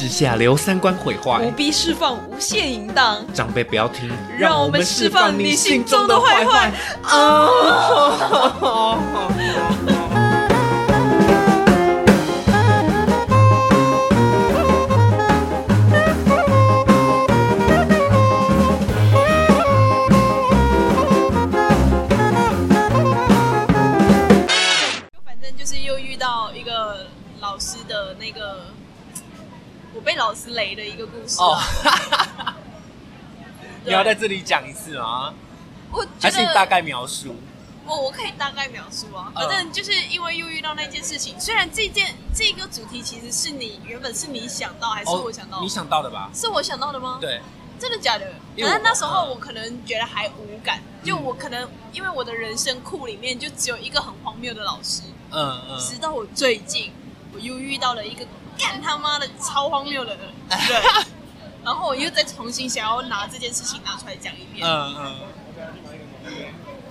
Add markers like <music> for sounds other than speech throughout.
之下留三观毁坏。不，必释放无限淫荡，长辈不要听，让我们释放你心中的坏坏。反 <laughs> 老师雷的一个故事。<laughs> 你要在这里讲一次吗？我还觉得是你大概描述？我我可以大概描述啊，嗯反正就是因为又遇到那件事情，虽然这件这个主题其实是你原本是你想到还是我想到？哦你想到的吧？是我想到的吗？，对，真的假的？反正那时候嗯我可能觉得还无感，就我可能因为我的人生库里面就只有一个很荒谬的老师，嗯嗯，直到我最近我又遇到了一个干他妈的超荒谬的人，<laughs> 然后我又再重新想要拿这件事情拿出来讲一遍。嗯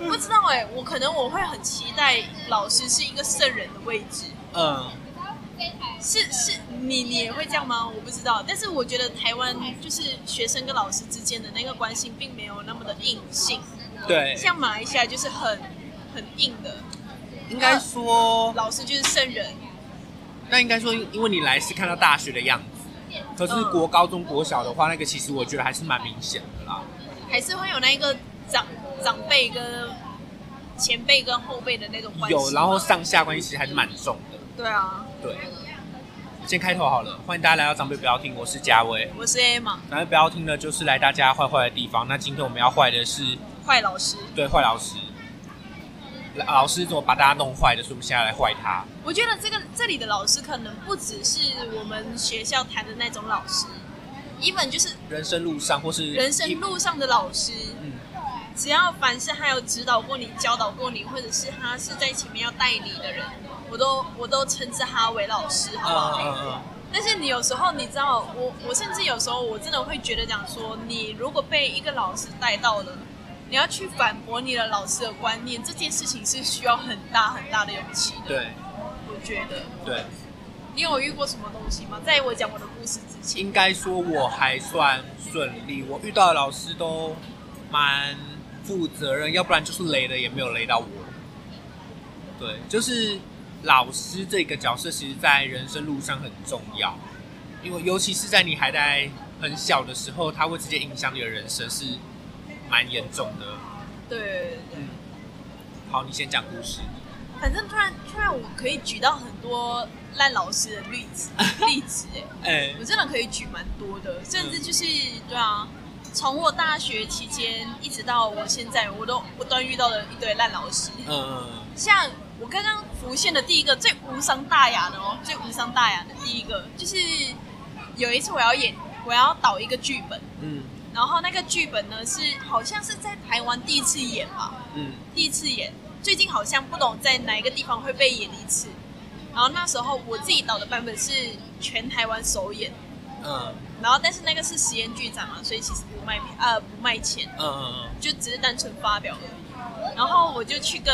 嗯，不知道哎、我可能我会很期待老师是一个圣人的位置，嗯，是是，你你也会这样吗？我不知道，但是我觉得台湾就是学生跟老师之间的那个关系并没有那么的硬性，对，像马来西亚就是很很硬的，应该说，老师就是圣人，那应该说，因为你来是看到大学的样子，可是嗯国高中国小的话，那个其实我觉得还是蛮明显的啦。还是会有那一个长长辈跟前辈跟后辈的那种关系。有，然后上下关系其实还是蛮重的。对啊，对，先开头好了，欢迎大家来到长辈不要听，我是嘉威。我是 A 嘛，长辈不要听呢，就是来大家坏坏的地方。那今天我们要坏的是坏老师。对坏老师，老师怎么把大家弄坏的，所以我们现在来坏他。我觉得这个这里的老师可能不只是我们学校谈的那种老师，even 就是人生路上或是人生路上的老师，嗯只要凡是他有指导过你、教导过你，或者是他是在前面要带你的人，我都我都称之他为老师，好不好？嗯嗯但是你有时候你知道，我我甚至有时候我真的会觉得讲说，你如果被一个老师带到了，你要去反驳你的老师的观念，这件事情是需要很大很大的勇气的。对我觉得，对，你有遇过什么东西吗？在我讲我的故事之前，应该说我还算顺利，我遇到的老师都蛮负责任，要不然就是雷的也没有雷到我。对，就是老师这个角色，其实在人生路上很重要，因为尤其是在你还在很小的时候，他会直接影响你的人生，是蛮严重的。对对对对。嗯，好，你先讲故事。反正突然突然我可以举到很多烂老师的例子 <laughs> 例子，哎，哎、我真的可以举蛮多的，甚至就是对啊，从我大学期间一直到我现在，我都不断遇到了一堆烂老师。嗯嗯像我刚刚浮现的第一个最无伤大雅的哦，最无伤大雅的第一个就是有一次我要演，我要导一个剧本，嗯然后那个剧本呢是好像是在台湾第一次演吧，嗯。第一次演，最近好像不懂在哪一个地方会被演一次。然后那时候我自己导的版本是全台湾首演，嗯。然后但是那个是实验剧场啊，所以其实不卖票呃不卖钱，嗯嗯嗯。就只是单纯发表而已。然后我就去跟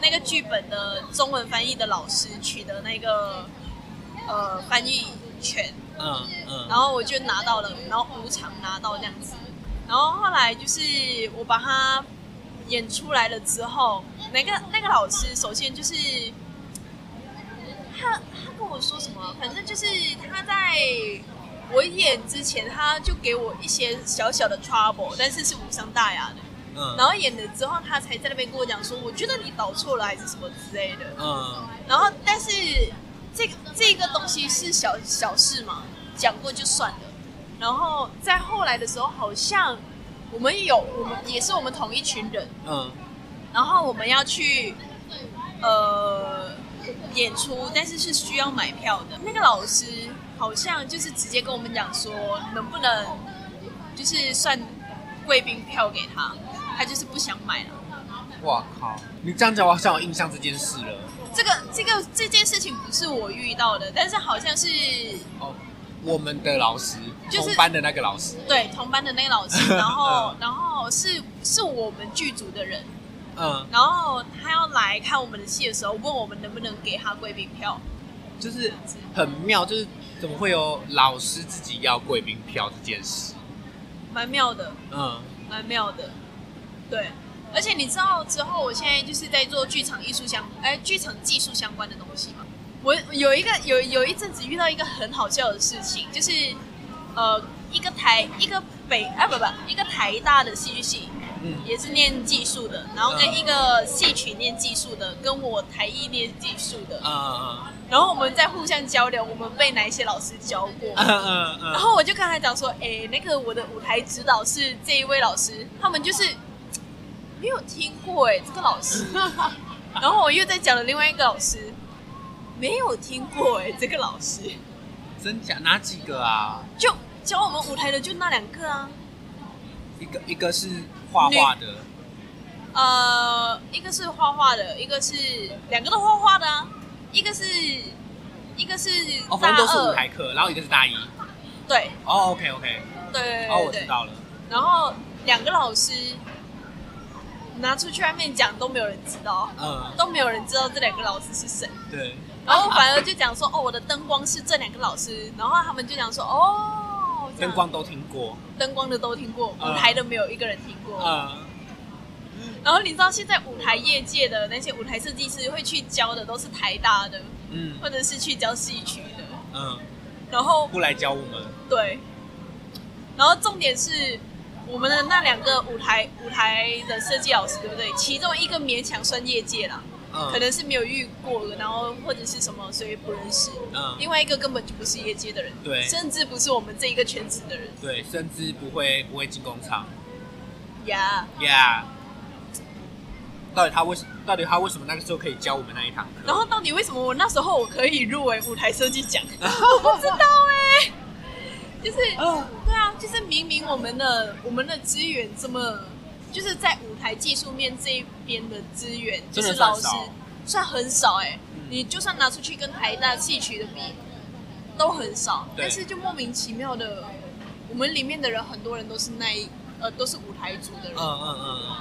那个剧本的中文翻译的老师取得那个呃翻译权，嗯嗯，然后我就拿到了，然后无偿拿到这样子。然后后来就是我把它演出来了之后，那个那个老师首先就是他他跟我说什么，反正就是他在我演之前，他就给我一些小小的 trouble，但是是无伤大雅的。嗯然后演了之后，他才在那边跟我讲说，我觉得你导错了还是什么之类的。嗯然后，但是这个这个东西是小小事嘛，讲过就算了。然后在后来的时候，好像我们有我们也是我们同一群人，嗯然后我们要去呃演出，但是是需要买票的。那个老师好像就是直接跟我们讲说，能不能就是算贵宾票给他，他就是不想买了。哇靠！你这样讲，我好像有印象这件事了。这个这个这件事情不是我遇到的，但是好像是哦，我们的老师，就是同班的那个老师，对同班的那个老师，<laughs> 然后然后是是我们剧组的人，嗯，然后他要来看我们的戏的时候，问我们能不能给他贵宾票。就是很妙，就是怎么会有老师自己要贵宾票这件事？蛮妙的，嗯蛮妙的。对，而且你知道之后，我现在就是在做剧场艺术相，哎，剧场技术相关的东西嘛。我有一个有有一阵子遇到一个很好笑的事情，就是呃，一个台一个北啊不不，一个台大的戏剧系，嗯。也是念技术的，然后跟嗯。一个戏曲念技术的，跟我台艺念技术的，嗯然后我们在互相交流，我们被哪一些老师教过。<laughs> 嗯嗯嗯，然后我就跟他讲说，哎、那个我的舞台指导是这一位老师，他们就是没有听过哎、这个老师。<laughs> 然后我又在讲了另外一个老师，没有听过哎、这个老师。真假？哪几个啊？就教我们舞台的就那两个啊，一个一个是画画的，呃，一个是画画的，一个是两个都画画的啊，一个是一个是哦，反大正都是舞，台课，然后一个是大一。对。哦，OK OK，对对哦，我知道了。然后两个老师拿出去外面讲都没有人知道。嗯，都没有人知道这两个老师是谁，对，然后反而就讲说哦，我的灯光是这两个老师，然后他们就讲说哦，灯光都听过。灯光的都听过，嗯舞台的没有一个人听过。嗯，然后你知道现在舞台业界的那些舞台设计师会去教的都是台大的，嗯或者是去教戏曲的，嗯，然后不来教我们。对，然后重点是。我们的那两个舞台舞台的设计老师，对不对？其中一个勉强算业界啦，嗯，可能是没有遇过，然后或者是什么，所以不认识。嗯，另外一个根本就不是业界的人，对甚至不是我们这一个圈子的人对，甚至不会不会进工厂。呀。Yeah。到底他为什到底他为什么那个时候可以教我们那一堂课？然后到底为什么我那时候我可以入围舞台设计奖？<laughs> 我不知道哎、就是嗯对啊，就是明明我们的我们的资源这么，就是在舞台技术面这一边的资源，就是老师算很少哎、嗯你就算拿出去跟台大戏曲的比，都很少。但是就莫名其妙的，我们里面的人很多人都是那一呃都是舞台组的人，嗯嗯嗯嗯，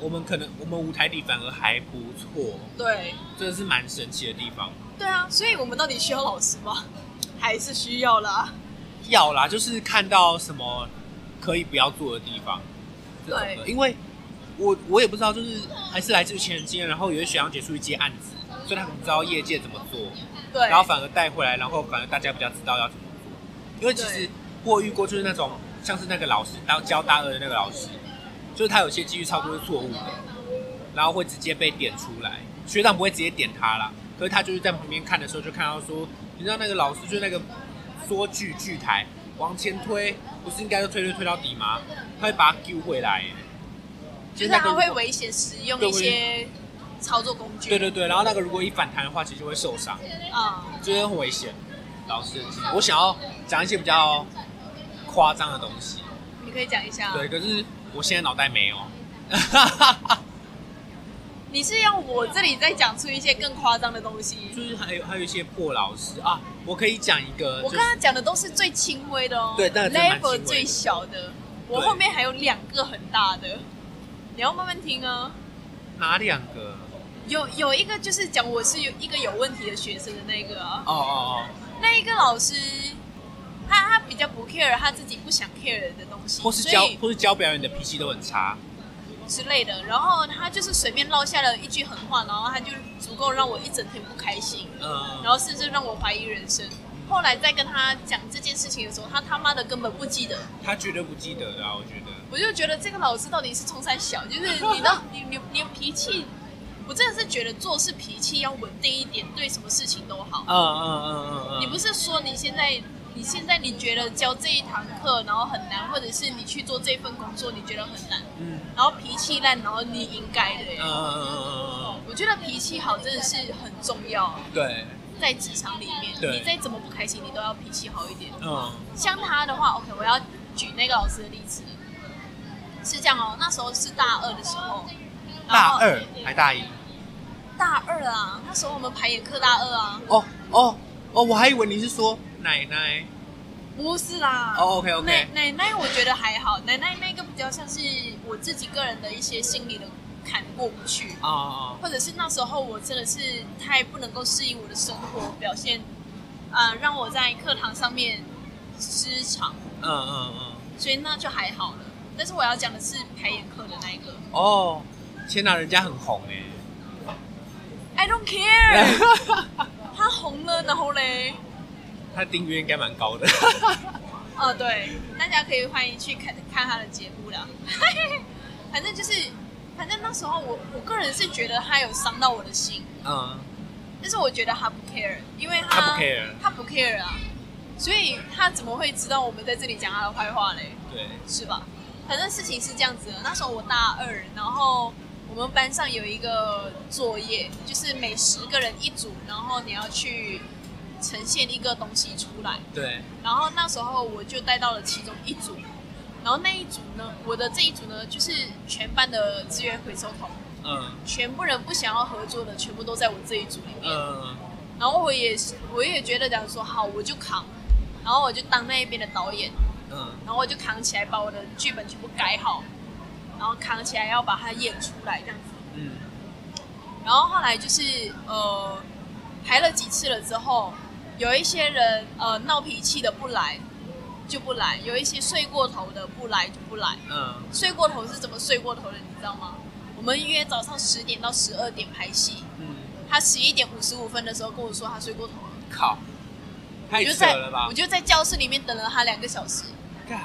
我们可能我们舞台底反而还不错，对。这是蛮神奇的地方。对啊，所以我们到底需要老师吗？还是需要啦？要啦，就是看到什么可以不要做的地方，对。因为我我也不知道，就是还是来自于前人经验，然后有些学长姐出去接案子，所以他可能知道业界怎么做，对，然后反而带回来，然后反而大家比较知道要怎么做。因为其实对。我遇过，就是那种像是那个老师当教大二的那个老师，就是他有些机遇操作是错误的，然后会直接被点出来，学长不会直接点他啦，可是他就是在旁边看的时候就看到说，你知道那个老师就是那个缩剧剧台往前推，不是应该就推推推到底吗？他会把它丢回来耶，就是他会危险使用一些操作工具。对对对，然后那个如果一反弹的话，其实就会受伤。啊、就是很危险。老师我想要讲一些比较夸张的东西，你可以讲一下。对，，可是我现在脑袋没有。<laughs> <laughs> <laughs> 你是要我这里再讲出一些更夸张的东西？就是还有还有一些破老师啊，我可以讲一个，我就是刚刚讲的都是最轻微的哦，对但，level 最小的，我后面还有两个很大的，你要慢慢听啊。哪两个？有有一个就是讲我是有一个有问题的学生的那个啊，哦哦哦那一个老师，他他比较不 care 他自己不想 care 的东西，哦，或是教或是教表演的脾气都很差。之类的。然后他就是随便落下了一句狠话，然后他就足够让我一整天不开心，嗯，然后甚至让我怀疑人生。后来在跟他讲这件事情的时候，他他妈的根本不记得。他绝对不记得的啊，我觉得。我就觉得这个老师到底是冲山小，就是 <laughs> 你的你你你脾气，我真的是觉得做事脾气要稳定一点，对什么事情都好。嗯嗯嗯嗯嗯。你不是说你现在你现在你觉得教这一堂课然后很难，或者是你去做这份工作你觉得很难，嗯然后脾气烂，然后你应该的耶。嗯嗯嗯嗯嗯我觉得脾气好真的是很重要，嗯，对，在职场里面，你再怎么不开心，你都要脾气好一点。嗯像他的话，OK，我要举那个老师的例子，是这样哦。那时候是大二的时候，大二还大一。大二啊，那时候我们排演课大二啊，哦哦哦，我还以为你是说奶奶。不是啦。哦，OK OK。奶奶奶我觉得还好，奶奶那个比较像是我自己个人的一些心理的坎过不去，啊啊或者是那时候我真的是太不能够适应我的生活表现，呃让我在课堂上面失常，嗯嗯嗯。所以那就还好了。但是我要讲的是排演课的那一个。哦，天哪，人家很红哎。I don't care，<laughs> 他红了，然后嘞，他订阅应该蛮高的。<laughs> 哦对，大家可以欢迎去看看他的节目啦。<laughs> 反正就是，反正那时候我我个人是觉得他有伤到我的心，嗯，但是我觉得他不 care，因为他不 care 他不 care 啊，所以他怎么会知道我们在这里讲他的坏话嘞？对，是吧？反正事情是这样子的，那时候我大二，然后我们班上有一个作业，就是每十个人一组，然后你要去呈现一个东西出来。对，然后那时候我就带到了其中一组，然后那一组呢，我的这一组呢，就是全班的资源回收桶，嗯。全部人不想要合作的，全部都在我这一组里面。嗯。然后我也是，我也觉得讲说好，我就扛，然后我就当那一边的导演。嗯。然后我就扛起来，把我的剧本全部改好，然后扛起来要把它演出来这样子。嗯。然后后来就是呃排了几次了之后，有一些人呃闹脾气的不来就不来，有一些睡过头的不来就不来。嗯睡过头是怎么睡过头的，你知道吗？我们约早上十点到十二点拍戏，嗯，他十一点五十五分的时候跟我说他睡过头了，靠，太扯了吧我？就在教室里面等了他两个小时。干，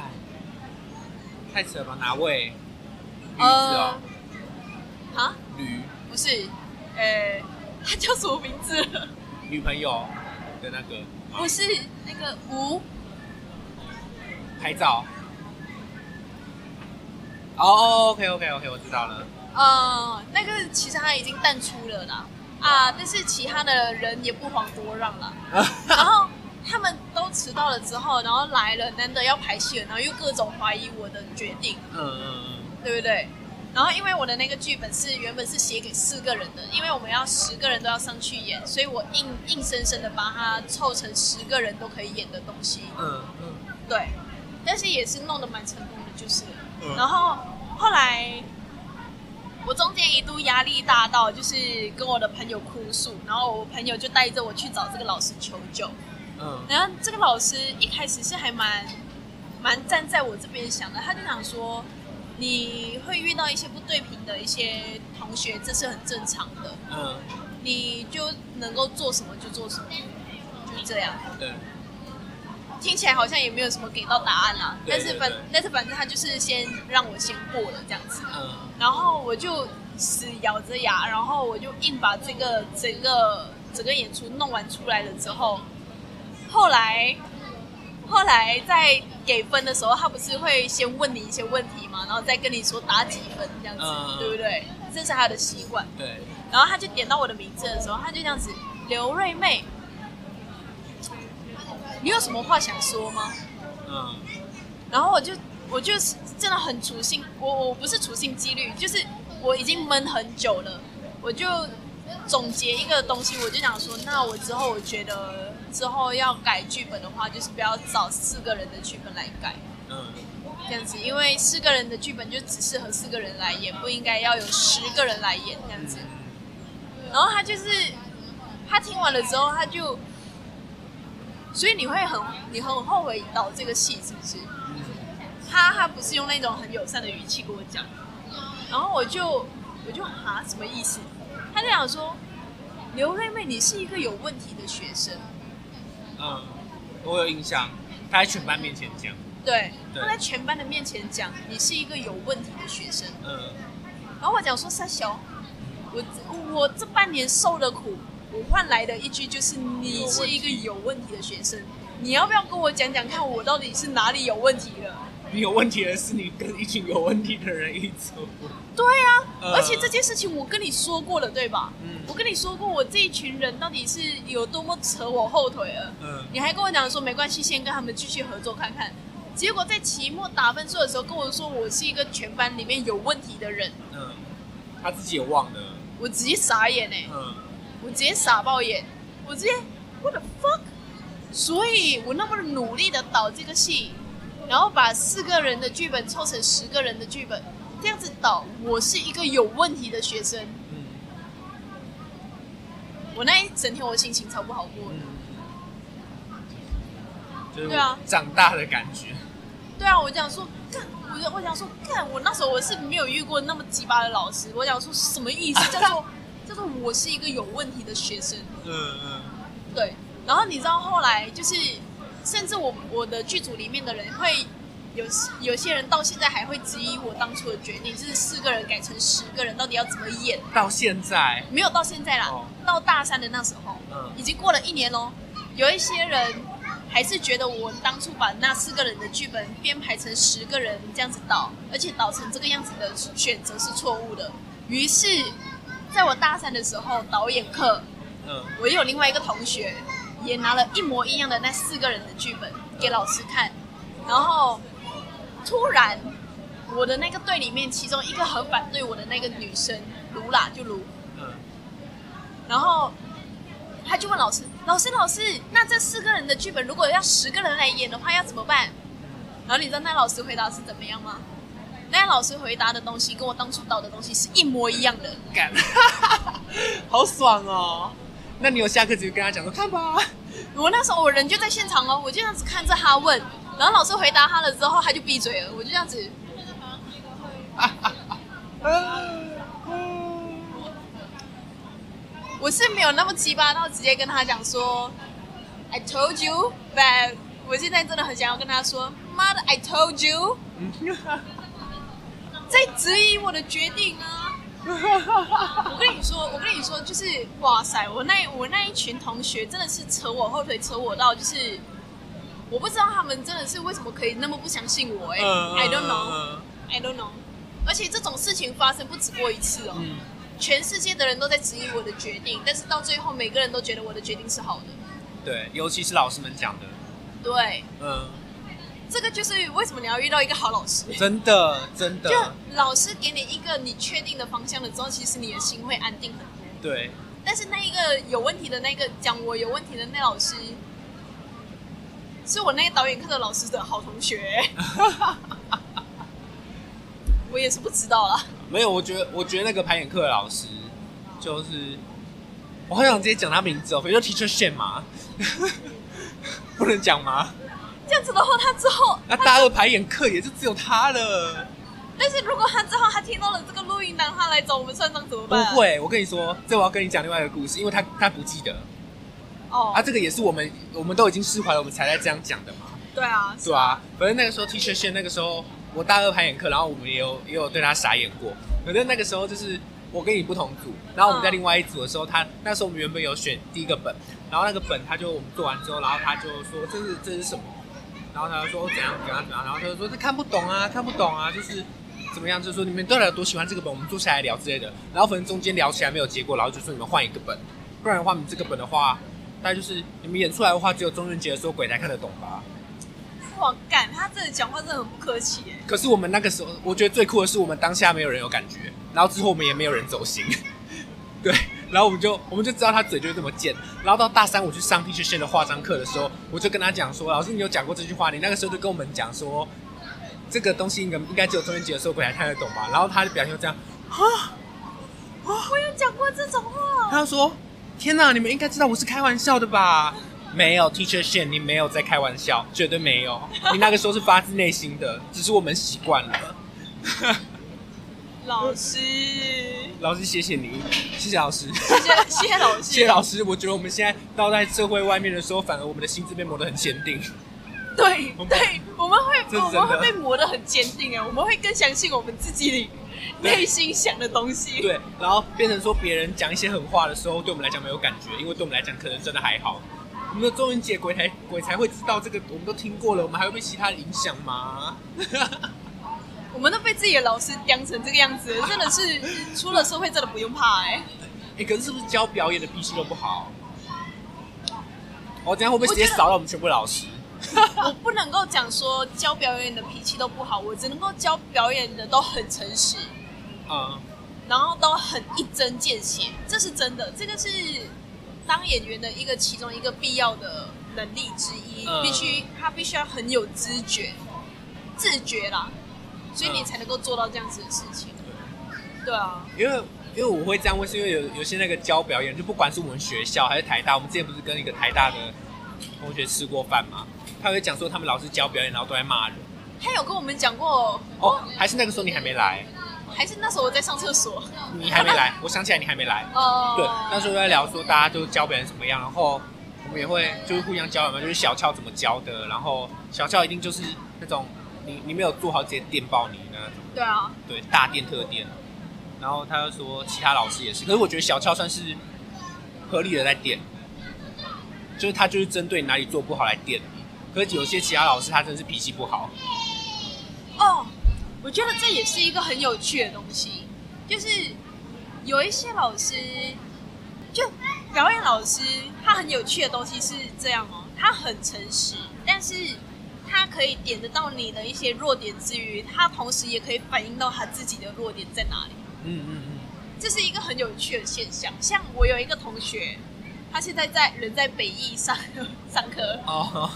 太扯了吧？哪位？驴子呃哦，，啊？驴不是，呃，他叫什么名字？女朋友的那个吗不是那个吴，拍照。哦，OK OK OK，我知道了。呃，那个其实他已经淡出了啦，啊，但是其他的人也不遑多让啦。<laughs> 然后他们都迟到了之后，然后来了，难得要排戏了，然后又各种怀疑我的决定，嗯嗯嗯对不对？然后因为我的那个剧本是原本是写给四个人的，因为我们要十个人都要上去演，所以我硬硬生生的把它凑成十个人都可以演的东西。嗯嗯对，但是也是弄得蛮成功的，就是。嗯然后后来我中间一度压力大到，就是跟我的朋友哭诉，然后我朋友就带着我去找这个老师求救。嗯然后这个老师一开始是还蛮蛮站在我这边想的，他就想说。你会遇到一些不对频的一些同学，这是很正常的。嗯，你就能够做什么就做什么，就这样。对，听起来好像也没有什么给到答案啦，但是反但是反正他就是先让我先过了这样子，嗯。然后我就死咬着牙，然后我就硬把这个整个整个演出弄完出来了之后，后来后来在给分的时候，他不是会先问你一些问题嘛，然后再跟你说打几分这样子，嗯对不对？这是他的习惯。对，然后他就点到我的名字的时候，他就这样子，刘瑞妹，你有什么话想说吗？嗯然后我就我就是真的很处心，我我不是处心积虑，就是我已经闷很久了，我就总结一个东西，我就想说，那我之后我觉得之后要改剧本的话，就是不要找四个人的剧本来改，嗯这样子，因为四个人的剧本就只适合四个人来演，不应该要有十个人来演这样子。然后他就是他听完了之后，他就，所以你会很你很后悔导这个戏是不是？他他不是用那种很友善的语气跟我讲，然后我就我就哈什么意思？他就想说，刘妹妹你是一个有问题的学生，嗯，我有印象，他在全班面前讲，对，对。他在全班的面前讲你是一个有问题的学生，嗯。然后我讲说三小，我我这半年受的苦，我换来的一句就是你是一个有问题的学生，你要不要跟我讲讲看我到底是哪里有问题了？你有问题的是你跟一群有问题的人一组。对呀、呃而且这件事情我跟你说过了，对吧？嗯我跟你说过，我这一群人到底是有多么扯我后腿了。嗯你还跟我讲说没关系，先跟他们继续合作看看。结果在期末打分数的时候跟我说我是一个全班里面有问题的人，嗯，他自己也忘了。我直接傻眼哎、嗯我直接傻爆眼，我直接 what the fuck！所以我那么努力的导这个戏，然后把四个人的剧本凑成十个人的剧本，这样子导，我是一个有问题的学生。嗯我那一整天我心情超不好过的。嗯，就是对啊长大的感觉。对啊，我讲说，干，我就我想说，看我那时候我是没有遇过那么鸡巴的老师。我想说什么意思？叫做 <laughs> 叫做我是一个有问题的学生。嗯嗯，对，然后你知道后来就是，甚至我我的剧组里面的人会有有些人到现在还会质疑我当初的决定，就是四个人改成十个人，到底要怎么演？到现在，没有到现在啦，哦到大三的那时候，嗯已经过了一年喽。有一些人还是觉得我当初把那四个人的剧本编排成十个人这样子导，而且导成这个样子的选择是错误的。于是，在我大三的时候，导演课嗯我有另外一个同学也拿了一模一样的那四个人的剧本给老师看，然后突然我的那个队里面，其中一个很反对我的那个女生卢啦，就卢，嗯，然后他就问老师：“老师，老师，那这四个人的剧本如果要十个人来演的话，要怎么办？”然后你知道那老师回答是怎么样吗？那老师回答的东西跟我当初导的东西是一模一样的。干，<laughs> 好爽哦！那你有下课直接跟他讲说看吧，我那时候我人就在现场哦，我就这样子看着他问，然后老师回答他了之后，他就闭嘴了，我就这样子。<laughs> 我是没有那么鸡巴到直接跟他讲说，I told you，but 我现在真的很想要跟他说，妈的，I told you，<laughs> 在质疑我的决定啊！我跟你说，我跟你说，就是哇塞，我那我那一群同学真的是扯我后腿，扯我到就是，我不知道他们真的是为什么可以那么不相信我哎、嗯 i don't 嗯 know，I don't know。而且这种事情发生不止过一次哦，嗯，全世界的人都在质疑我的决定，但是到最后每个人都觉得我的决定是好的。对，尤其是老师们讲的，对，嗯，这个就是为什么你要遇到一个好老师。真的真的就，老师给你一个你确定的方向了之后，其实你的心会安定很多。对，但是那一个有问题的那个讲我有问题的那老师，是我那个导演课的老师的好同学。<laughs> 我也是不知道啦。没有，我觉得我觉得那个排演课的老师就是，我好想直接讲他名字哦，比如说 Teacher Shen 嘛，<laughs> 不能讲吗？这样子的话，他之后，那大二排演课也就只有他了。但是如果他之后他听到了这个录音档，他来找我们算账怎么办不办？会，我跟你说，这我要跟你讲另外一个故事，因为他他不记得哦。啊，这个也是我们我们都已经释怀了，我们才在这样讲的嘛，对啊，对啊，反正那个时候 Teacher Shen 那个时候我大二排演课，然后我们也有也有对他傻眼过，反正那个时候就是我跟你不同组，然后我们在另外一组的时候，他那时候我们原本有选第一个本，然后那个本他就我们做完之后，然后他就说这是这是什么，然后他就说怎样怎样怎样，然后他就说这看不懂啊，看不懂啊，就是怎么样，就是说你们到底有多喜欢这个本，我们坐下来聊之类的，然后反正中间聊起来没有结果，然后就说你们换一个本，不然的话你们这个本的话，大概就是你们演出来的话，只有中元节的时候鬼才看得懂吧。哇，干，他这讲话真的很不客气哎。可是我们那个时候，我觉得最酷的是我们当下没有人有感觉，然后之后我们也没有人走心，<laughs> 对，然后我们就我们就知道他嘴就是这么贱，然后到大三我去上 T 恤线的化妆课的时候，我就跟他讲说，老师你有讲过这句话，你那个时候就跟我们讲说，这个东西应该应该只有中元节的时候鬼才看得懂吧，然后他的表情就这样，啊，我有讲过这种话，他说，天哪，你们应该知道我是开玩笑的吧？没有，Teacher Shen，你没有在开玩笑，绝对没有。你那个时候是发自内心的，只是我们习惯了。<laughs> 老师，老师，谢谢你，谢谢老师，谢谢谢谢老师，<laughs> 谢谢老师。我觉得我们现在到在社会外面的时候，反而我们的心智被磨得很坚定。对对，我们会我们会被磨得很坚定啊，我们会更相信我们自己对内心想的东西。对，然后变成说别人讲一些狠话的时候，对我们来讲没有感觉，因为对我们来讲可能真的还好。我们的中元节鬼才鬼才会知道这个，我们都听过了，我们还会被其他的影响吗？<laughs> 我们都被自己的老师刁成这个样子，真的是出了社会真的不用怕哎、哎、可是是不是教表演的脾气都不好？我、这样会不会直接扫到我们全部老师？<laughs> 我不能够讲说教表演的脾气都不好，我只能够教表演的都很诚实，嗯，然后都很一针见血，这是真的，这个是当演员的一个其中一个必要的能力之一，嗯。必须他必须要很有知觉、自觉啦，所以你嗯才能够做到这样子的事情。对啊，因为因为我会这样问，是因为有有些那个教表演，就不管是我们学校还是台大，我们之前不是跟一个台大的同学吃过饭嘛，他会讲说他们老师教表演，然后都在骂人。他有跟我们讲过，哦，还是那个时候你还没来，还是那时候我在上厕所。你还没来，<laughs> 我想起来你还没来。哦，对，那时候在聊说大家都教表演怎么样，然后我们也会就是互相教嘛，就是小俏怎么教的，然后小俏一定就是那种你你没有做好直接电爆你那种，对啊，对，大电特电。然后他就说其他老师也是，可是我觉得小俏算是合理的在电，就是他就是针对哪里做不好来电你。可是有些其他老师他真的是脾气不好，哦，我觉得这也是一个很有趣的东西，就是有一些老师，就表演老师，他很有趣的东西是这样哦，他很诚实，但是他可以点得到你的一些弱点之余，他同时也可以反映到他自己的弱点在哪里。嗯嗯嗯，这是一个很有趣的现象。像我有一个同学，他现在在人在北艺上上课，哦，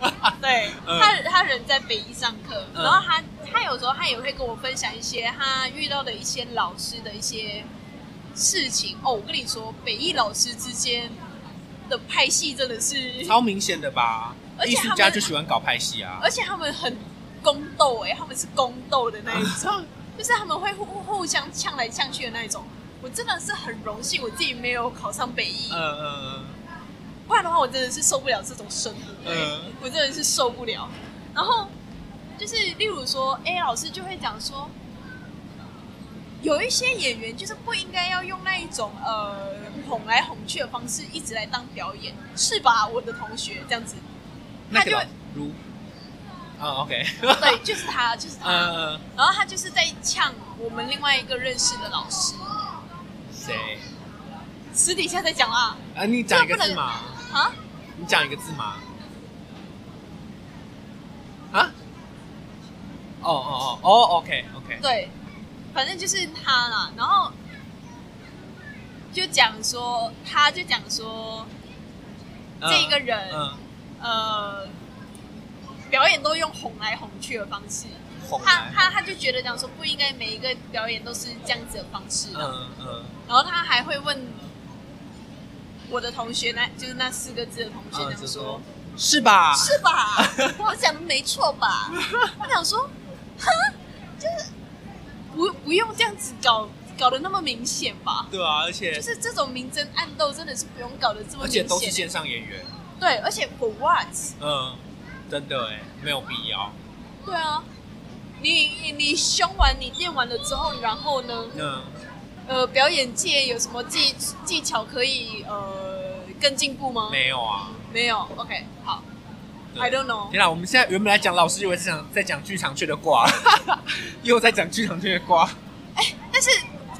<laughs> 对嗯他他人在北艺上课，嗯然后他他有时候他也会跟我分享一些他遇到的一些老师的一些事情。哦，我跟你说，北艺老师之间的派系真的是，超明显的吧？艺术而且他们家就喜欢搞派系啊，而且他们很宫斗哎、他们是宫斗的那一种。<laughs> 就是他们会互互相呛来呛去的那一种。我真的是很荣幸我自己没有考上北艺，嗯嗯不然的话我真的是受不了这种生活、欸嗯我真的是受不了。然后就是例如说，A 老师就会讲说，有一些演员就是不应该要用那一种呃哄来哄去的方式一直来当表演，是吧？我的同学这样子，他就会如，啊 OK，对，就是他，就是他。<laughs> 嗯，然后他就是在呛我们另外一个认识的老师，谁？私底下在讲啊啊，你讲一个字嘛？啊，你讲一个字嘛？啊？哦哦哦哦，OK OK，对，反正就是他啦。然后就讲说，他就讲说，嗯这个人嗯，呃，表演都用哄来哄去的方式。他他他就觉得讲说不应该每一个表演都是这样子的方式的。嗯嗯然后他还会问我的同学，那就是那四个字的同学嗯，讲说。是吧？是吧？<laughs> 我讲的没错吧？<laughs> 我想说，哼，就是不不用这样子搞搞得那么明显吧？对啊，而且就是这种明争暗斗，真的是不用搞得这么而明显。且都是线上演员，对，而且 for what？嗯，真的哎，没有必要。对啊，你你你凶完你练完了之后，然后呢？嗯，呃，表演界有什么技技巧可以呃更进步吗？没有啊。没有。OK，好，I don't know。天哪，我们现在原本来讲老师，以为是讲在讲剧场圈的瓜，<laughs> 又在讲剧场圈的卦，但是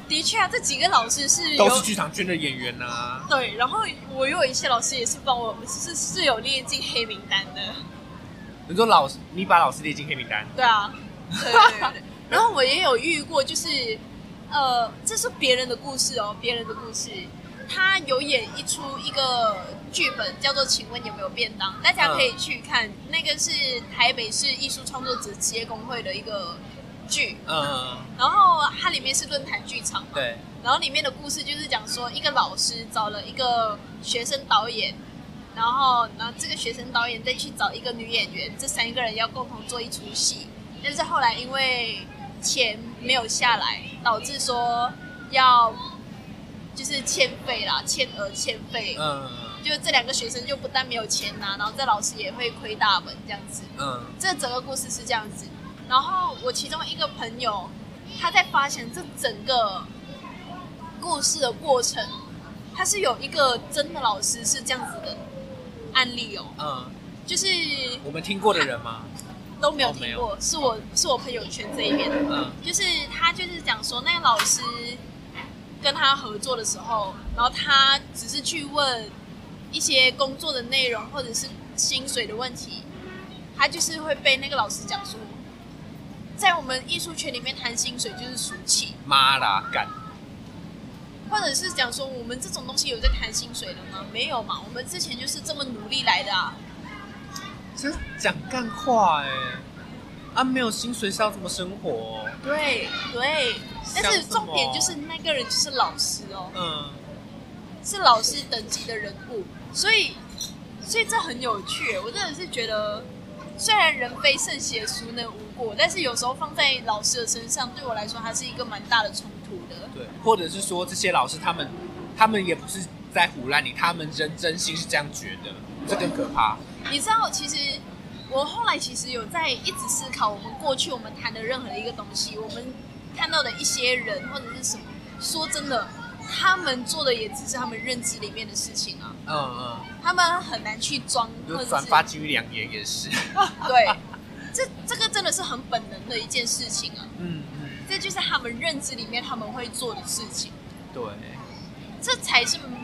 的确啊，这几个老师是都是剧场圈的演员呐、对，然后我有一些老师也是帮我是是有列进黑名单的，你说老师，你把老师列进黑名单，对啊，对对对对。<laughs> 然后我也有遇过，就是呃，这是别人的故事哦，别人的故事。他有演一出一个剧本，叫做《请问有没有便当》，大家可以去看。那个是台北市艺术创作者职业工会的一个剧，嗯，然后它里面是论坛剧场嘛，对，然后里面的故事就是讲说，一个老师找了一个学生导演，然后，然后这个学生导演再去找一个女演员，这三个人要共同做一出戏。但是后来因为钱没有下来，导致说要就是欠费啦，欠额欠费，嗯就这两个学生就不但没有钱拿，然后这老师也会亏大本这样子。嗯这整个故事是这样子。然后我其中一个朋友，他在发现这整个故事的过程，他是有一个真的老师是这样子的案例哦，嗯，就是我们听过的人吗？都没有听过，是我是我朋友圈这一边。的，嗯。就是他就是讲说那个老师跟他合作的时候，然后他只是去问一些工作的内容或者是薪水的问题，他就是会被那个老师讲说，在我们艺术圈里面谈薪水就是俗气，妈啦，干，或者是讲说我们这种东西有在谈薪水的吗？没有嘛，我们之前就是这么努力来的啊。这讲干话哎、啊，没有薪水是要怎么生活、对对，但是重点就是那个人就是老师哦。嗯是老师等级的人物，所以所以这很有趣。我真的是觉得，虽然人非圣贤，孰能无过，但是有时候放在老师的身上，对我来说，它是一个蛮大的冲突的。对，或者是说这些老师他们他们也不是在胡乱你，他们真真心是这样觉得，这更可怕。你知道，其实我后来其实有在一直思考，我们过去我们谈的任何的一个东西，我们看到的一些人或者是什么，说真的，他们做的也只是他们认知里面的事情啊，嗯嗯，他们很难去装，或者是转发金玉良言也是。<laughs> 对，这这个真的是很本能的一件事情啊，嗯嗯，这就是他们认知里面他们会做的事情，对，这才是嗯、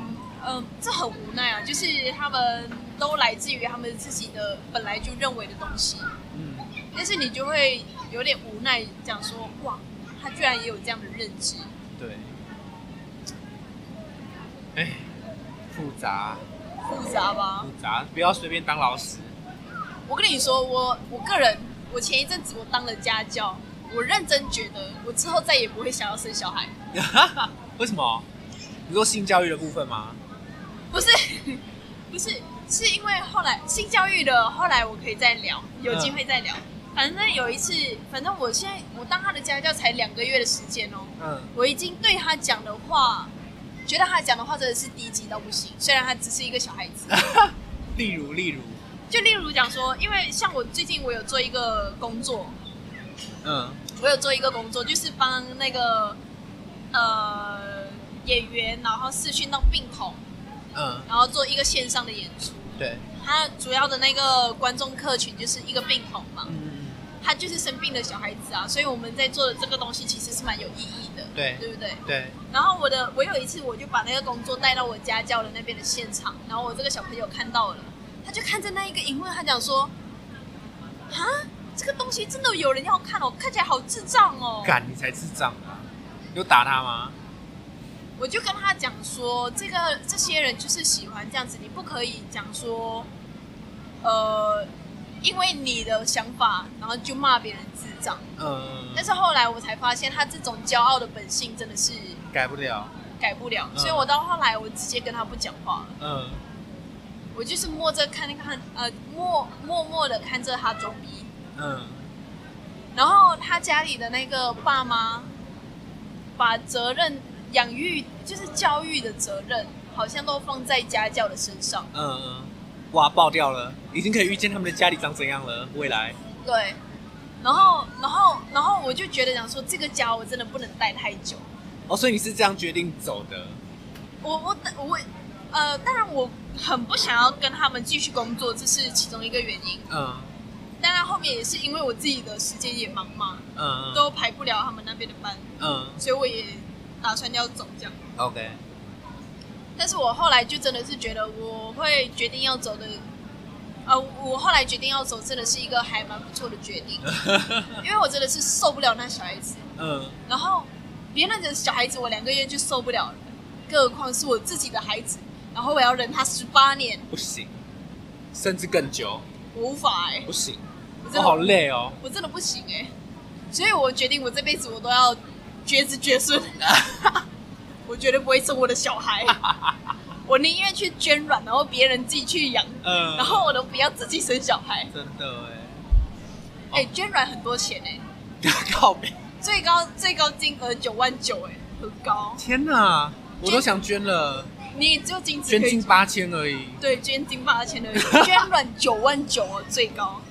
呃这很无奈啊，就是他们都来自于他们自己的本来就认为的东西。嗯，但是你就会有点无奈，讲说哇，他居然也有这样的认知。对。哎，复杂复杂吧复？杂，不要随便当老师。我跟你说，我我个人，我前一阵子我当了家教，我认真觉得我之后再也不会想要生小孩。为什么？你说性教育的部分吗？不是，<laughs> 不是，是因为后来性教育的，后来我可以再聊，有机会再聊。反正有一次，反正我现在我当他的家教才两个月的时间哦，嗯。我已经对他讲的话，觉得他讲的话真的是低级到不行。虽然他只是一个小孩子，<laughs> 例如，例如，就例如讲说，因为像我最近我有做一个工作，嗯。我有做一个工作，就是帮那个呃演员，然后试训到病童，嗯，然后做一个线上的演出。对，他主要的那个观众客群就是一个病童嘛，嗯他就是生病的小孩子啊，所以我们在做的这个东西其实是蛮有意义的，对对不对？对，然后我的我有一次我就把那个工作带到我家教的那边的现场，然后我这个小朋友看到了，他就看着那一个荧幕，他讲说：“啊，这个东西真的有人要看哦，看起来好智障哦。”敢你才智障啊！有打他吗？我就跟他讲说，这个这些人就是喜欢这样子，你不可以讲说，呃，因为你的想法，然后就骂别人智障。嗯，但是后来我才发现，他这种骄傲的本性真的是改不了。改不了，嗯所以我到后来我直接跟他不讲话了，嗯我就是默着看看，呃，默默默的看着他装逼。嗯然后他家里的那个爸妈，把责任养育就是教育的责任，好像都放在家教的身上。嗯嗯，哇，爆掉了，已经可以预见他们的家里长怎样了。未来，对，然后，然后，然后我就觉得讲说，这个家我真的不能待太久。哦，所以你是这样决定走的？我我我，呃，当然我很不想要跟他们继续工作，这是其中一个原因。嗯当然后面也是因为我自己的时间也忙嘛，嗯都排不了他们那边的班，嗯所以我也打算要走这样。，OK，但是我后来就真的是觉得我会决定要走的，呃，我后来决定要走真的是一个还蛮不错的决定，<laughs> 因为我真的是受不了那小孩子，嗯。然后别人的小孩子我两个月就受不了了，更何况是我自己的孩子，然后我要忍他十八年，不行，甚至更久，我无法哎、不行，我真的我好累哦。我真的不行哎、所以我决定我这辈子我都要绝子绝孙，<laughs> 我绝对不会生我的小孩，<laughs> 我宁愿去捐卵，然后别人自己去养，嗯，然后我都不要自己生小孩。真的哎、哎捐卵很多钱哎、哎，<laughs> 靠背，最高最高金额九万九哎，很高。天哪，我都想捐了，你也只有金子捐金八千而已。对，捐金八千而已，捐卵九万九哦，最高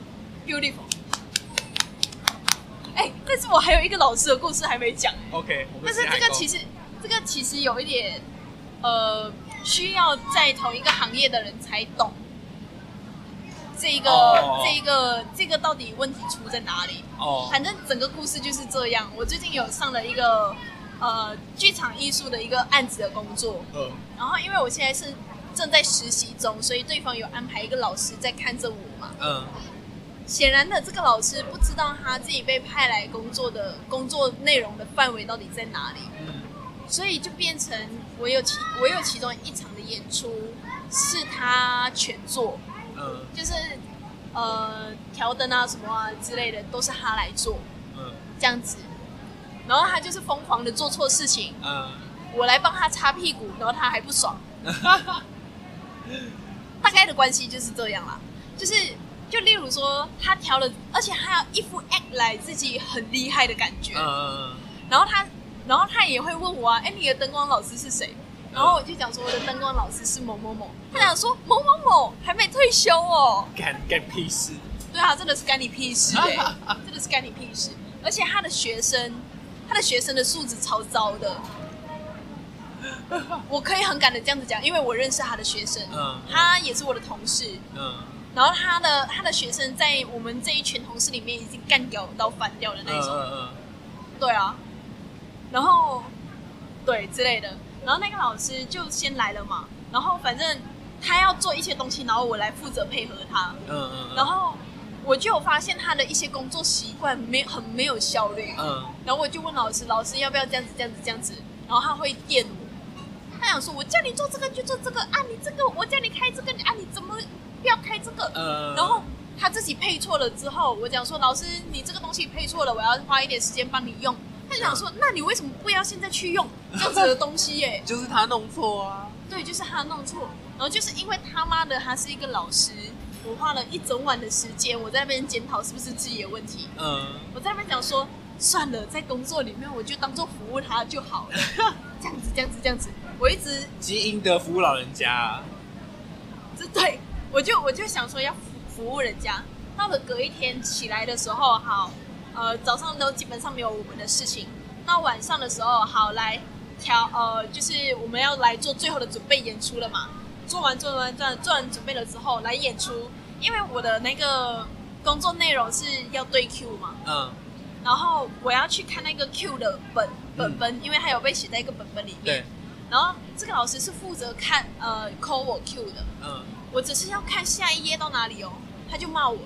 ，beautiful。哎、但是我还有一个老师的故事还没讲，OK，但是这个其实这个其实有一点，呃，需要在同一个行业的人才懂。这一个、哦这一个这个到底问题出在哪里？哦，反正整个故事就是这样。我最近有上了一个呃剧场艺术的一个案子的工作，嗯然后因为我现在是正在实习中，所以对方有安排一个老师在看着我嘛。嗯显然的，这个老师不知道他自己被派来工作的工作内容的范围到底在哪里，嗯所以就变成我有其我有其中一场的演出是他全做，嗯。就是呃调灯啊什么啊之类的都是他来做。嗯。这样子，然后他就是疯狂的做错事情，嗯，我来帮他擦屁股，然后他还不爽。<laughs> 大概的关系就是这样啦，就是就例如说他调了，而且他要一副 act 来自己很厉害的感觉，嗯然后他然后他也会问我啊，哎，你的灯光老师是谁？然后我就讲说我的灯光老师是某某某，他讲说某某某还没退休哦，干干屁事，对啊，真的是干你屁事哎、<laughs> 真的是干你屁事。而且他的学生，他的学生的素质超糟的。<laughs> 我可以很敢的这样子讲，因为我认识他的学生，嗯他也是我的同事。嗯然后他的他的学生在我们这一群同事里面已经干掉到翻掉的那嗯种，嗯。对啊。然后对之类的，然后那个老师就先来了嘛，然后反正他要做一些东西，然后我来负责配合他。嗯嗯，然后我就有发现他的一些工作习惯没很没有效率，嗯。然后我就问老师，老师要不要这样子这样子这样子？然后他会电我，他想说我叫你做这个就做这个啊，你这个我叫你开这个啊，你怎么不要开这个？呃，然后他自己配错了之后，我讲说老师你这个东西配错了，我要花一点时间帮你用。他就想说，那你为什么不要现在去用？这样子的东西耶？<laughs> 就是他弄错啊，对，就是他弄错，然后就是因为他妈的他是一个老师，我花了一整晚的时间，我在那边检讨是不是自己的问题，嗯。我在那边讲说，算了，在工作里面我就当做服务他就好了，<laughs> 这样子这样子这样子，我一直积阴德服务老人家啊，这对我就我就想说要服服务人家，到了隔一天起来的时候，好，呃，早上都基本上没有我们的事情，到晚上的时候，好来调，呃，就是我们要来做最后的准备演出了嘛，做完做完做完做完准备了之后来演出，因为我的那个工作内容是要对 Q 嘛，嗯。然后我要去看那个 Q 的本本本，因为它有被写在一个本本里面。对，，然后这个老师是负责看呃抠我 Q 的。嗯我只是要看下一页到哪里哦，他就骂我，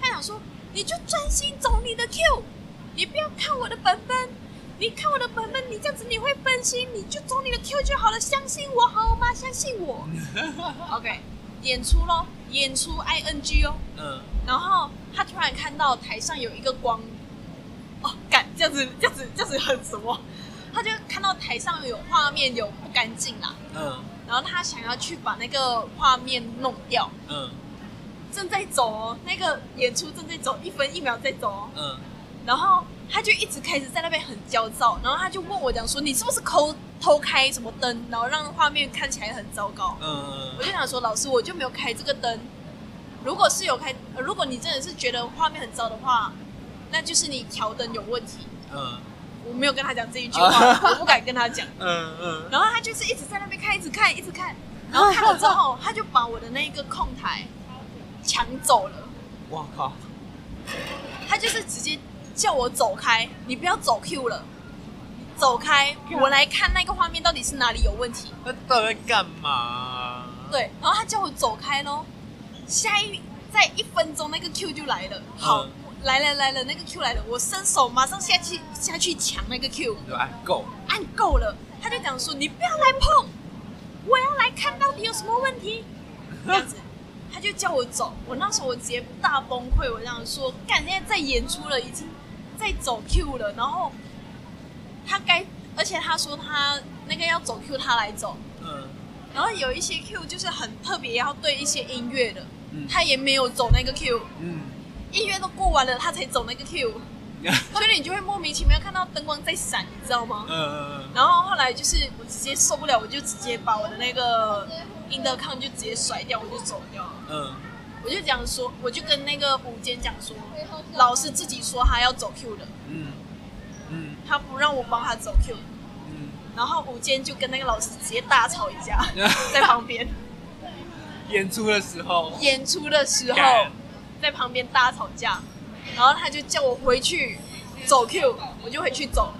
他想说你就专心走你的 Q，你不要看我的本本，你看我的本本，你这样子你会分心，你就走你的 Q 就好了，相信我好吗？相信我。<laughs> OK，演出咯，演出 ing 哦，嗯。然后他突然看到台上有一个光，哦，干这样子这样子这样子很什么？他就看到台上有画面有不干净啦，嗯然后他想要去把那个画面弄掉，嗯正在走哦，那个演出正在走，一分一秒在走哦，嗯然后他就一直开始在那边很焦躁，然后他就问我讲说，你是不是偷偷开什么灯，然后让画面看起来很糟糕？嗯我就想说，老师，我就没有开这个灯。如果是有开，呃如果你真的是觉得画面很糟的话，那就是你调灯有问题。嗯我没有跟他讲这一句话，我不敢跟他讲。嗯嗯，然后他就是一直在那边看，一直看，一直看，然后看了之后，他就把我的那个控台抢走了。我靠，他就是直接叫我走开，你不要走 Q 了，走开，我来看那个画面到底是哪里有问题。他到底在干嘛？对，然后他叫我走开咯，下一在一分钟那个 Q 就来了，好，嗯来了来了，那个 Q 来了，我伸手马上下去下去抢那个 Q，就按够，按够了，他就讲说你不要来碰，我要来看到底有什么问题，这样子，他就叫我走，我那时候我直接大崩溃，我这样说，干，现在在演出了，已经在走 Q 了，然后他该，而且他说他那个要走 Q 他来走，嗯。然后有一些 Q 就是很特别，要对一些音乐的，嗯。他也没有走那个 Q，嗯，音乐都过完了，他才走那个 Q，<laughs> 所以你就会莫名其妙看到灯光在闪，你知道吗？嗯然后后来就是我直接受不了，我就直接把我的那个 in the con 就直接甩掉，我就走掉了。嗯。我就讲说，我就跟那个午间讲说，老师自己说他要走 Q 的，嗯嗯。他不让我帮他走 Q，嗯，然后午间就跟那个老师直接大吵一架，<laughs> 在旁边。演出的时候，演出的时候。干，在旁边大吵架，然后他就叫我回去走 Q，我就回去走，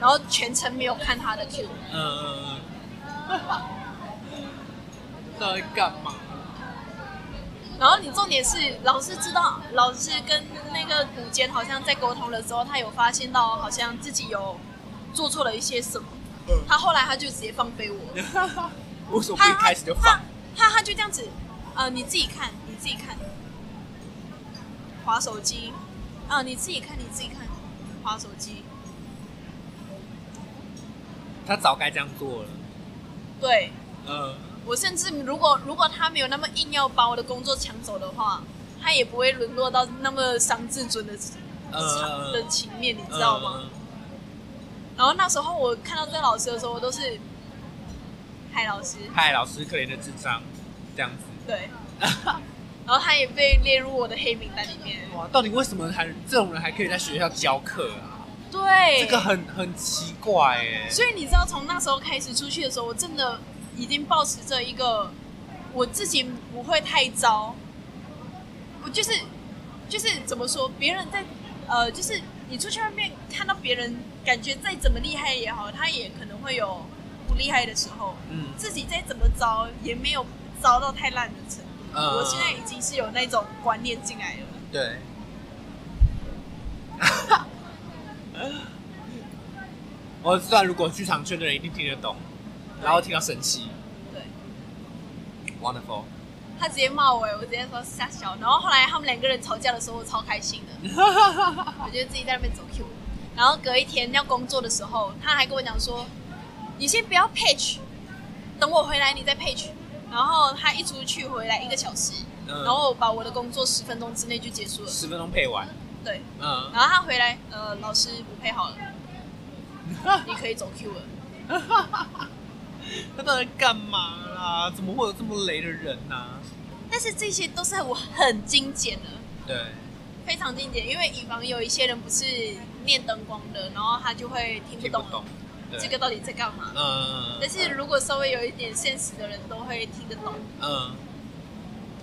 然后全程没有看他的 Q。嗯嗯嗯，<laughs> 到底干嘛？然后你重点是，老师知道，老师跟那个古监好像在沟通的时候，他有发现到好像自己有做错了一些什么，嗯他后来他就直接放飞我，<laughs> 为什么一开始就他放？他他就这样子，呃，你自己看，你自己看，划手机，啊、你自己看，你自己看，划手机，他早该这样做了。对。嗯。我我甚至如果如果他没有那么硬要把我的工作抢走的话，他也不会沦落到那么伤自尊的呃的情面，你知道吗？然后那时候我看到这个老师的时候，我都是，嗨老师，嗨，老师，可怜的智障，这样子。对，<laughs> 然后他也被列入我的黑名单里面。哇，到底为什么还这种人还可以在学校教课啊？对，这个很很奇怪哎。所以你知道，从那时候开始出去的时候，我真的已经保持着一个我自己不会太糟，我就是就是怎么说，别人在呃，就是你出去外面看到别人，感觉再怎么厉害也好，他也可能会有不厉害的时候，嗯自己再怎么糟也没有糟到太烂的程度。嗯我现在已经是有那种观念进来了。对。<laughs> 我知道，如果剧场圈的人一定听得懂，然后听到神气对，，wonderful。他直接骂我，我直接说傻小。然后后来他们两个人吵架的时候，我超开心的。<laughs> 我觉得自己在那边走 Q，然后隔一天要工作的时候，他还跟我讲说：“你先不要 pitch，等我回来你再 pitch。”然后他一出去回来一个小时，嗯。然后我把我的工作十分钟之内就结束了。十分钟配完，对，嗯，然后他回来，呃，老师不配好了，<laughs> 你可以走 Q 了。<laughs> 他到底干嘛啦？怎么会有这么雷的人呢、但是这些都是我很精简的，对，非常精简，因为以防有一些人不是念灯光的，然后他就会听不懂。听不懂。对这个到底在干嘛。嗯但是如果稍微有一点现实的人，都会听得懂嗯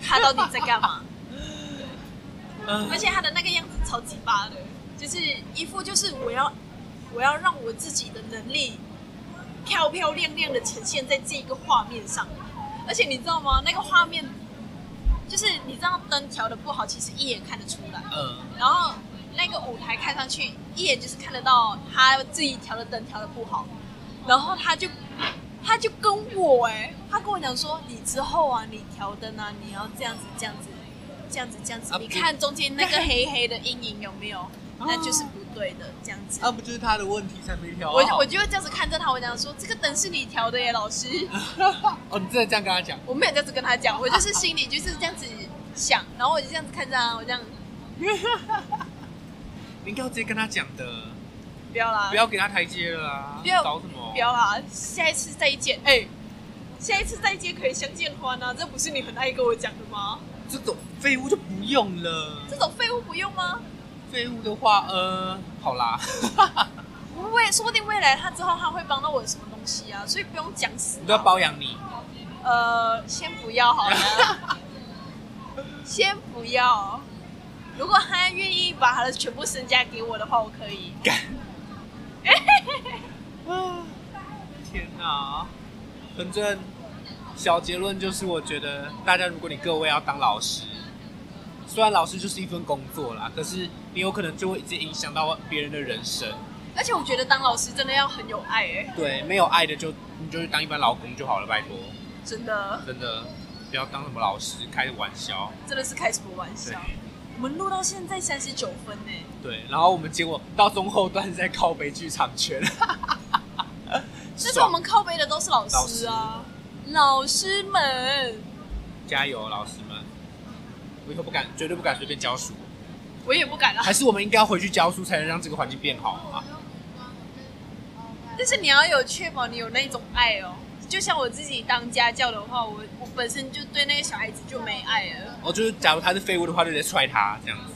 他到底在干嘛。<laughs> 嗯，而且他的那个样子超级巴的，就是一副就是我要我要让我自己的能力漂漂亮亮的呈现在这个画面上。而且你知道吗？那个画面就是你知道灯调的不好，其实一眼看得出来。嗯然后那个舞台看上去一眼就是看得到他自己调的灯调的不好，然后他就他就跟我哎、他跟我讲说，你之后啊，你调灯啊，你要这样子这样子这样子这样子啊，你看中间那个黑黑的阴影有没有？那就是不对的，这样子。那、不就是他的问题才没调好？我就我就会这样子看着他，我讲说这个灯是你调的耶，老师。<laughs> 哦，你真的这样跟他讲？我没有这样子跟他讲，我就是心里就是这样子想，然后我就这样子看着他，我这样你应该要直接跟他讲的，不要啦，不要给他台阶了啊。不要搞什么？不要啦，下一次再见。哎、下一次再见可以相见欢啊，这不是你很爱跟我讲的吗？这种废物就不用了。这种废物不用吗？废物的话，呃，好啦，<laughs> 未说不定未来他之后他会帮到我什么东西啊，所以不用讲死。我都要包养你。呃，先不要好了，<laughs> 先不要。如果他愿意把他的全部身家给我的话，我可以。干。啊！<laughs> 天哪！反正小结论就是，我觉得大家，如果你各位要当老师，虽然老师就是一份工作啦，可是你有可能就会一直影响到别人的人生。而且我觉得当老师真的要很有爱哎、对，没有爱的就你就去当一般老公就好了，拜托，真的真的不要当什么老师，开玩笑。真的是开什么玩笑？我们录到现在三十九分呢、对，然后我们结果到中后段是在靠背剧场圈，<laughs> 但是我们靠背的都是老师啊，老师们，加油，老师们！我以后不敢，绝对不敢随便教书，我也不敢啊。还是我们应该要回去教书，才能让这个环境变好啊！但是你要有确保你有那种爱哦。就像我自己当家教的话，我我本身就对那个小孩子就没爱了。哦就是，假如他是废物的话，就得踹他这样子。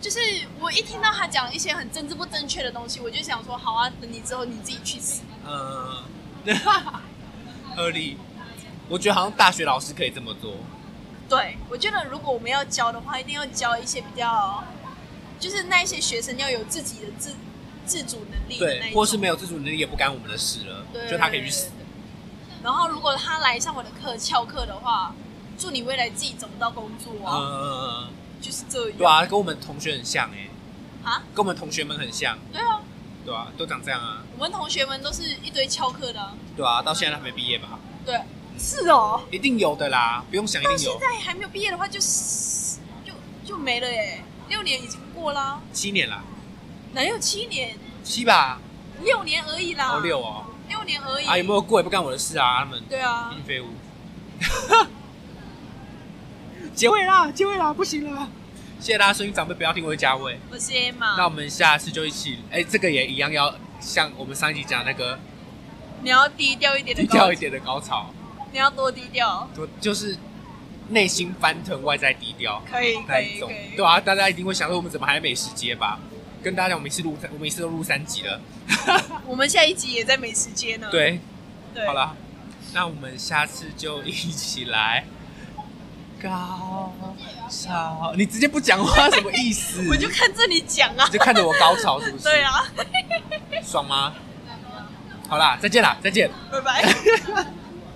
就是我一听到他讲一些很政治不正确的东西，我就想说，好啊，等你之后你自己去死。嗯，<laughs> 合理。我觉得好像大学老师可以这么做。对，我觉得如果我们要教的话，一定要教一些比较，就是那一些学生要有自己的自自主能力对，或是没有自主能力也不干我们的事了，就他可以去死。。然后如果他来上我的课翘课的话，祝你未来自己找不到工作嗯啊，嗯嗯嗯，就是这样。对啊，跟我们同学很像哎、啊，跟我们同学们很像，对啊，对啊，都长这样啊，我们同学们都是一堆翘课的啊、对啊，到现在都还没毕业吧？对，是哦。一定有的啦，不用想，一定有。在还没有毕业的话就，就就没了耶，六年已经过啦，七年啦，哪有七年？七吧？六年而已啦。哦，六哦。六年而已。啊，有没有过也不干我的事啊，他们对啊一，定废物。<laughs> 结尾啦，结尾啦，不行了。谢谢大家收听，长辈不要听我的价位。我是 Emma，那我们下次就一起，哎、这个也一样要像我们上一集讲那个你要低调一点的高低调一，点的高潮，你要多低调，多就是内心翻腾，外在低调可以可以可，以，对啊，大家一定会想说我们怎么还在美食街吧？跟大家讲，我们一次录，我们一次都录三集了。<laughs> 我们下一集也在美食街呢。对，对，好，了，那我们下次就一起来高潮。你直接不讲话什么意思？<laughs> 我就看着你讲啊你。就看着我高潮是不是？对，啊，爽吗？好啦，再见啦，再见。拜拜。<laughs>